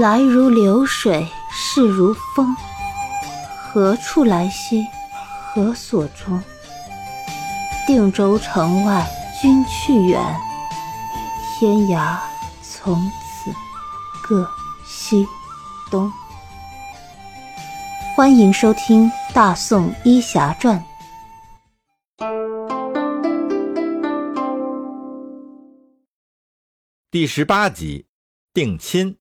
来如流水，逝如风。何处来兮？何所终？定州城外君去远，天涯从此各西东。欢迎收听《大宋医侠传》第十八集：定亲。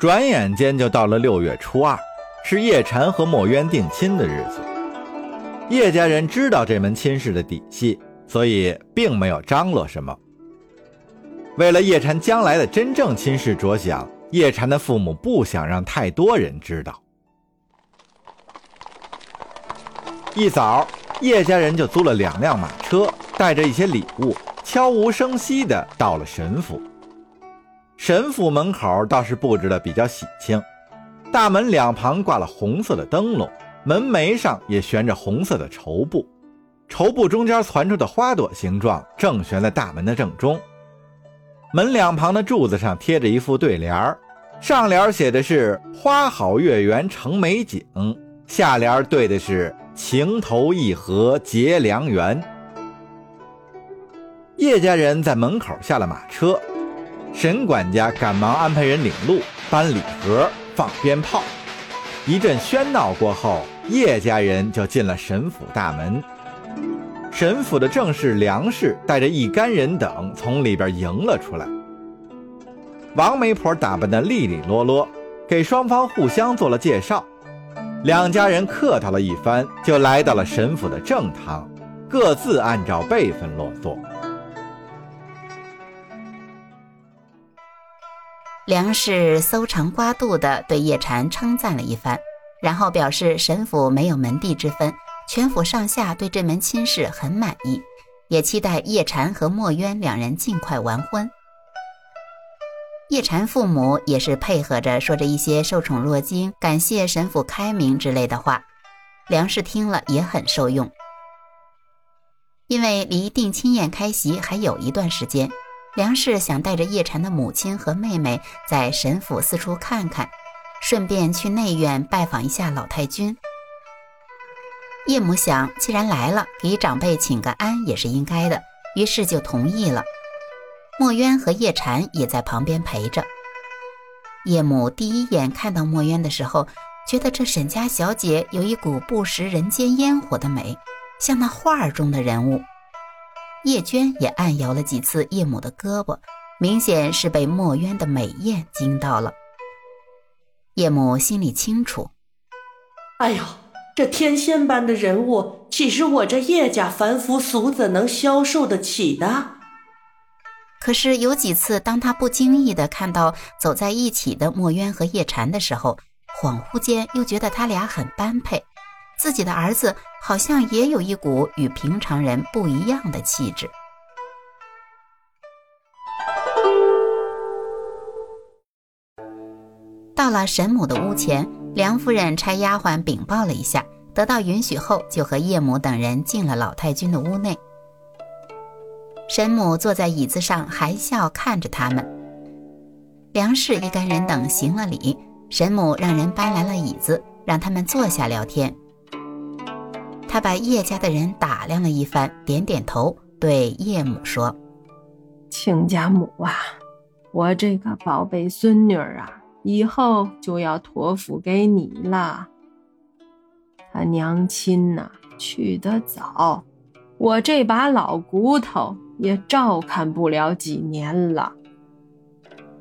转眼间就到了六月初二，是叶禅和墨渊定亲的日子。叶家人知道这门亲事的底细，所以并没有张罗什么。为了叶禅将来的真正亲事着想，叶禅的父母不想让太多人知道。一早，叶家人就租了两辆马车，带着一些礼物，悄无声息地到了沈府。神府门口倒是布置的比较喜庆，大门两旁挂了红色的灯笼，门楣上也悬着红色的绸布，绸布中间攒出的花朵形状正悬在大门的正中。门两旁的柱子上贴着一副对联上联写的是“花好月圆成美景”，下联对的是“情投意合结良缘”。叶家人在门口下了马车。沈管家赶忙安排人领路、搬礼盒、放鞭炮。一阵喧闹过后，叶家人就进了沈府大门。沈府的正室梁氏带着一干人等从里边迎了出来。王媒婆打扮得利利落落，给双方互相做了介绍。两家人客套了一番，就来到了沈府的正堂，各自按照辈分落座。梁氏搜肠刮肚地对叶禅称赞了一番，然后表示沈府没有门第之分，全府上下对这门亲事很满意，也期待叶禅和墨渊两人尽快完婚。叶禅父母也是配合着说着一些受宠若惊、感谢沈府开明之类的话，梁氏听了也很受用，因为离定亲宴开席还有一段时间。梁氏想带着叶禅的母亲和妹妹在沈府四处看看，顺便去内院拜访一下老太君。叶母想，既然来了，给长辈请个安也是应该的，于是就同意了。墨渊和叶禅也在旁边陪着。叶母第一眼看到墨渊的时候，觉得这沈家小姐有一股不食人间烟火的美，像那画中的人物。叶娟也暗摇了几次叶母的胳膊，明显是被墨渊的美艳惊到了。叶母心里清楚，哎呦，这天仙般的人物，岂是我这叶家凡夫俗子能消受得起的？可是有几次，当他不经意的看到走在一起的墨渊和叶禅的时候，恍惚间又觉得他俩很般配。自己的儿子好像也有一股与平常人不一样的气质。到了沈母的屋前，梁夫人差丫鬟禀报了一下，得到允许后，就和叶母等人进了老太君的屋内。沈母坐在椅子上，含笑看着他们。梁氏一干人等行了礼，沈母让人搬来了椅子，让他们坐下聊天。他把叶家的人打量了一番，点点头，对叶母说：“亲家母啊，我这个宝贝孙女儿啊，以后就要托付给你了。他娘亲呐去得早，我这把老骨头也照看不了几年了。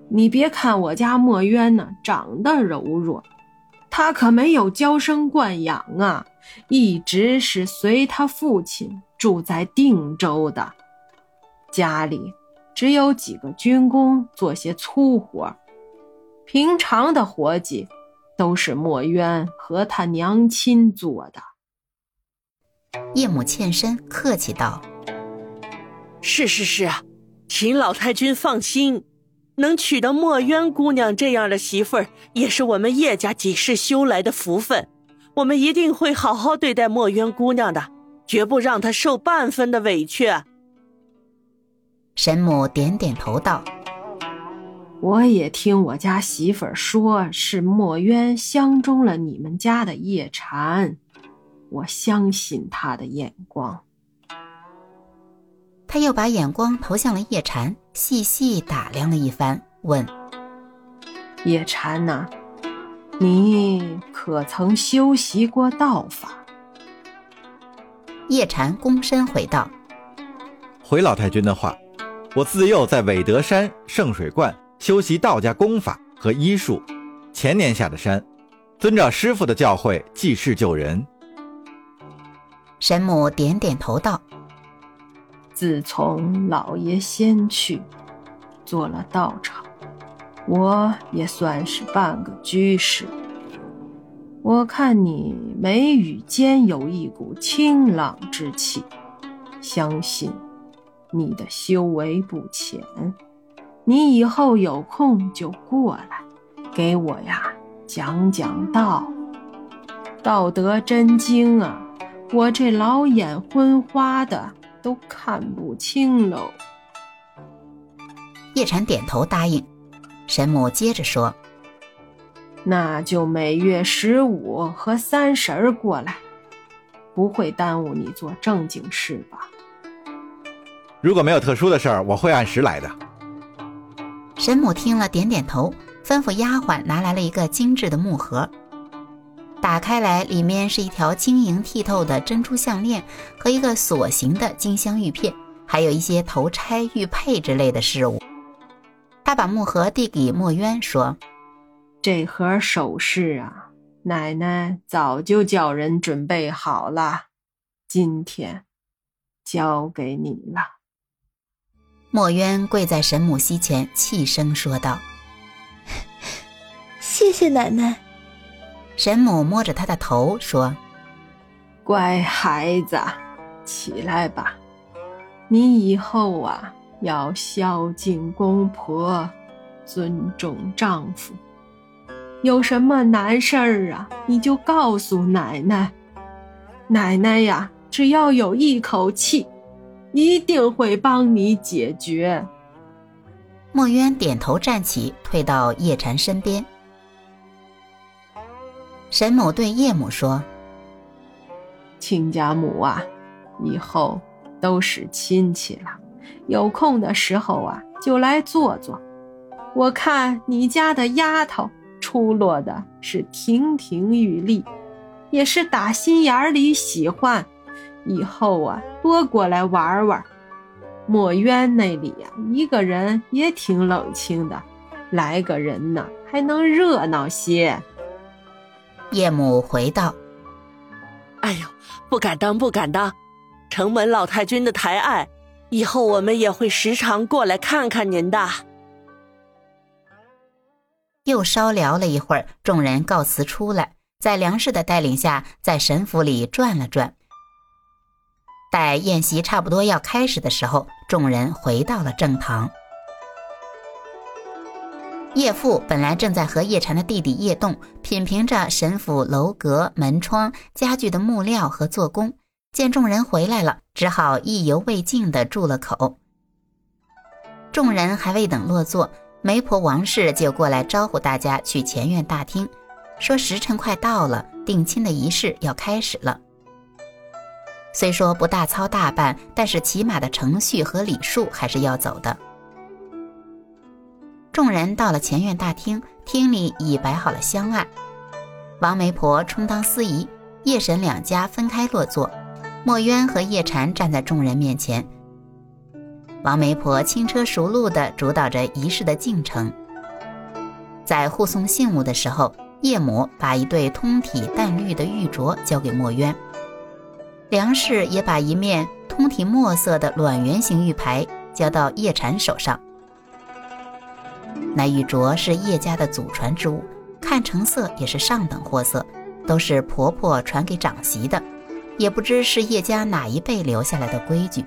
你别看我家墨渊呢，长得柔弱。”他可没有娇生惯养啊，一直是随他父亲住在定州的，家里只有几个军工做些粗活，平常的活计都是墨渊和他娘亲做的。叶母欠身客气道：“是是是，请老太君放心。”能娶到墨渊姑娘这样的媳妇儿，也是我们叶家几世修来的福分。我们一定会好好对待墨渊姑娘的，绝不让她受半分的委屈。沈母点点头道：“我也听我家媳妇儿说，是墨渊相中了你们家的叶禅，我相信他的眼光。他又把眼光投向了叶禅，细细打量了一番，问：“叶禅呐，你可曾修习过道法？”叶禅躬身回道：“回老太君的话，我自幼在韦德山圣水观。”修习道家功法和医术，前年下的山，遵照师傅的教诲济世救人。神母点点头道：“自从老爷先去，做了道场，我也算是半个居士。我看你眉宇间有一股清朗之气，相信你的修为不浅。”你以后有空就过来，给我呀讲讲道，《道德真经》啊，我这老眼昏花的都看不清喽。叶禅点头答应。神母接着说：“那就每月十五和三十儿过来，不会耽误你做正经事吧？”如果没有特殊的事儿，我会按时来的。神母听了，点点头，吩咐丫鬟拿来了一个精致的木盒。打开来，里面是一条晶莹剔透的珍珠项链和一个锁形的金镶玉片，还有一些头钗、玉佩之类的饰物。他把木盒递给墨渊，说：“这盒首饰啊，奶奶早就叫人准备好了，今天交给你了。”墨渊跪在神母膝前，气声说道：“ 谢谢奶奶。”神母摸着他的头说：“乖孩子，起来吧。你以后啊，要孝敬公婆，尊重丈夫。有什么难事儿啊，你就告诉奶奶。奶奶呀，只要有一口气。”一定会帮你解决。墨渊点头站起，退到叶禅身边。沈母对叶母说：“亲家母啊，以后都是亲戚了，有空的时候啊，就来坐坐。我看你家的丫头出落的是亭亭玉立，也是打心眼里喜欢。”以后啊，多过来玩玩。墨渊那里呀，一个人也挺冷清的，来个人呢，还能热闹些。叶母回道：“哎呦，不敢当，不敢当。城门老太君的抬爱，以后我们也会时常过来看看您的。”又稍聊了一会儿，众人告辞出来，在梁氏的带领下，在神府里转了转。待宴席差不多要开始的时候，众人回到了正堂。叶父本来正在和叶禅的弟弟叶栋品评着神府楼阁、门窗、家具的木料和做工，见众人回来了，只好意犹未尽地住了口。众人还未等落座，媒婆王氏就过来招呼大家去前院大厅，说时辰快到了，定亲的仪式要开始了。虽说不大操大办，但是起码的程序和礼数还是要走的。众人到了前院大厅，厅里已摆好了香案，王媒婆充当司仪，叶神两家分开落座，墨渊和叶禅站在众人面前。王媒婆轻车熟路地主导着仪式的进程。在护送信物的时候，叶母把一对通体淡绿的玉镯交给墨渊。梁氏也把一面通体墨色的卵圆形玉牌交到叶禅手上。那玉镯是叶家的祖传之物，看成色也是上等货色，都是婆婆传给长媳的，也不知是叶家哪一辈留下来的规矩。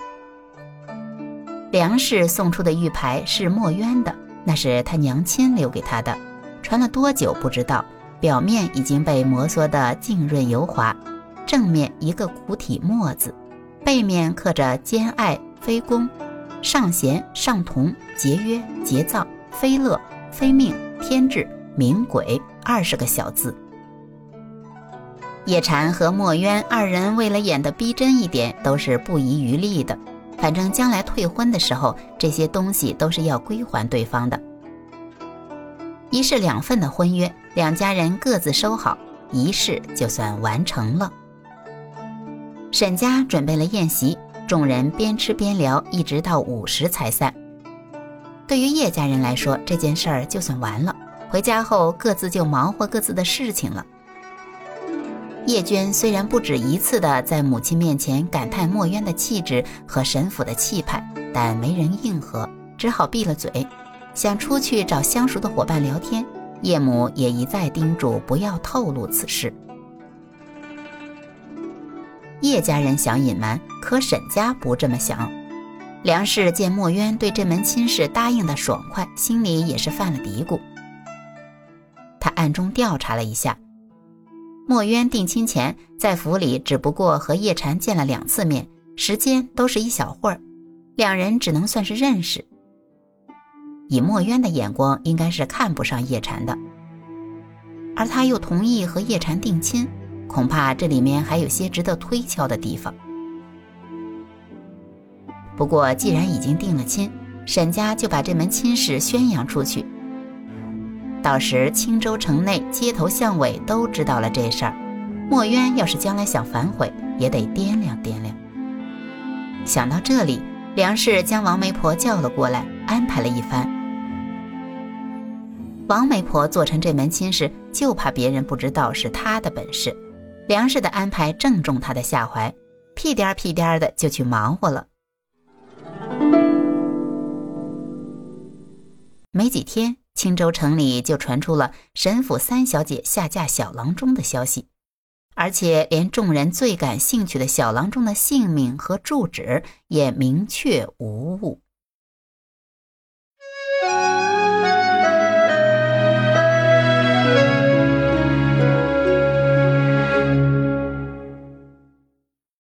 梁氏送出的玉牌是墨渊的，那是他娘亲留给他的，传了多久不知道，表面已经被摩挲得净润油滑。正面一个古体墨字，背面刻着兼爱非攻，尚贤尚同节约节造非乐非命、天志、冥鬼二十个小字。叶禅和墨渊二人为了演得逼真一点，都是不遗余力的。反正将来退婚的时候，这些东西都是要归还对方的。一式两份的婚约，两家人各自收好，仪式就算完成了。沈家准备了宴席，众人边吃边聊，一直到午时才散。对于叶家人来说，这件事儿就算完了，回家后各自就忙活各自的事情了。叶娟虽然不止一次的在母亲面前感叹墨渊的气质和神府的气派，但没人应和，只好闭了嘴，想出去找相熟的伙伴聊天。叶母也一再叮嘱不要透露此事。叶家人想隐瞒，可沈家不这么想。梁氏见墨渊对这门亲事答应的爽快，心里也是犯了嘀咕。他暗中调查了一下。墨渊定亲前在府里只不过和叶禅见了两次面，时间都是一小会儿，两人只能算是认识。以墨渊的眼光，应该是看不上叶禅的，而他又同意和叶禅定亲，恐怕这里面还有些值得推敲的地方。不过既然已经定了亲，沈家就把这门亲事宣扬出去。到时青州城内街头巷尾都知道了这事儿，墨渊要是将来想反悔，也得掂量掂量。想到这里，梁氏将王媒婆叫了过来，安排了一番。王媒婆做成这门亲事，就怕别人不知道是她的本事。梁氏的安排正中她的下怀，屁颠儿屁颠儿的就去忙活了。没几天。青州城里就传出了沈府三小姐下嫁小郎中的消息，而且连众人最感兴趣的小郎中的姓名和住址也明确无误。